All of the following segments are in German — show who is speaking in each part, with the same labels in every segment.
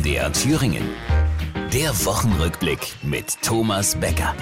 Speaker 1: MDR Thüringen. Der Wochenrückblick mit Thomas Becker.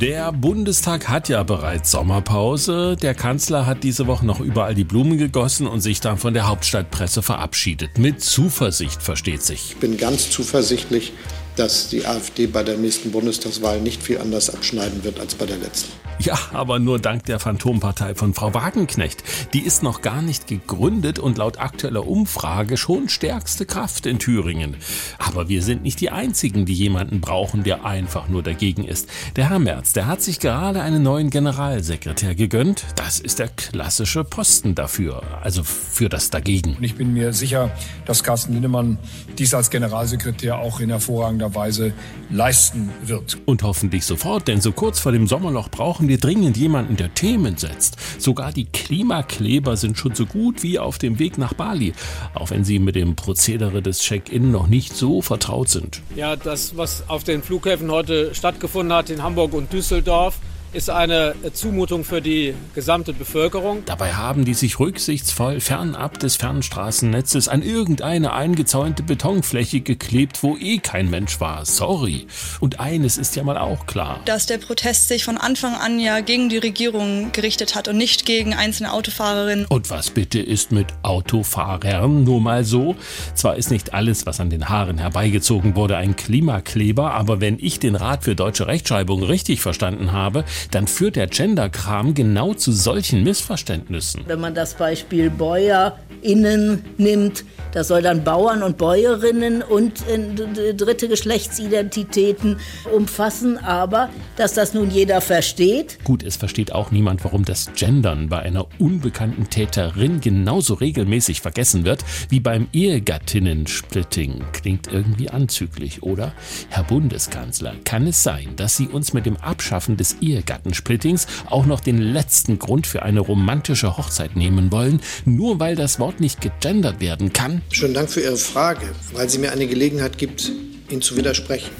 Speaker 2: Der Bundestag hat ja bereits Sommerpause. Der Kanzler hat diese Woche noch überall die Blumen gegossen und sich dann von der Hauptstadtpresse verabschiedet. Mit Zuversicht versteht sich.
Speaker 3: Ich bin ganz zuversichtlich, dass die AfD bei der nächsten Bundestagswahl nicht viel anders abschneiden wird als bei der letzten.
Speaker 2: Ja, aber nur dank der Phantompartei von Frau Wagenknecht. Die ist noch gar nicht gegründet und laut aktueller Umfrage schon stärkste Kraft in Thüringen. Aber wir sind nicht die Einzigen, die jemanden brauchen, der einfach nur dagegen ist. Der Herr Merz, der hat sich gerade einen neuen Generalsekretär gegönnt. Das ist der klassische Posten dafür, also für das Dagegen.
Speaker 4: Und ich bin mir sicher, dass Carsten Lindemann dies als Generalsekretär auch in hervorragender Weise leisten wird.
Speaker 2: Und hoffentlich sofort, denn so kurz vor dem Sommerloch brauchen brauchen wir dringend jemanden, der Themen setzt. Sogar die Klimakleber sind schon so gut wie auf dem Weg nach Bali, auch wenn sie mit dem Prozedere des Check-in noch nicht so vertraut sind.
Speaker 5: Ja, das, was auf den Flughäfen heute stattgefunden hat in Hamburg und Düsseldorf, ist eine Zumutung für die gesamte Bevölkerung.
Speaker 2: Dabei haben die sich rücksichtsvoll fernab des Fernstraßennetzes an irgendeine eingezäunte Betonfläche geklebt, wo eh kein Mensch war. Sorry. Und eines ist ja mal auch klar.
Speaker 6: Dass der Protest sich von Anfang an ja gegen die Regierung gerichtet hat und nicht gegen einzelne Autofahrerinnen.
Speaker 2: Und was bitte ist mit Autofahrern nur mal so? Zwar ist nicht alles, was an den Haaren herbeigezogen wurde, ein Klimakleber, aber wenn ich den Rat für deutsche Rechtschreibung richtig verstanden habe, dann führt der Genderkram genau zu solchen Missverständnissen.
Speaker 7: Wenn man das Beispiel BäuerInnen nimmt, das soll dann Bauern und Bäuerinnen und äh, dritte Geschlechtsidentitäten umfassen, aber dass das nun jeder versteht.
Speaker 2: Gut, es versteht auch niemand, warum das Gendern bei einer unbekannten Täterin genauso regelmäßig vergessen wird wie beim Ehegattinnen-Splitting. Klingt irgendwie anzüglich, oder? Herr Bundeskanzler, kann es sein, dass Sie uns mit dem Abschaffen des Ehegattensplittings auch noch den letzten Grund für eine romantische Hochzeit nehmen wollen, nur weil das Wort nicht gegendert werden kann?
Speaker 3: Schönen Dank für Ihre Frage, weil sie mir eine Gelegenheit gibt, Ihnen zu widersprechen.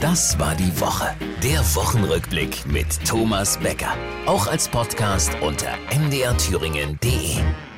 Speaker 1: Das war die Woche. Der Wochenrückblick mit Thomas Becker. Auch als Podcast unter mdrthüringen.de.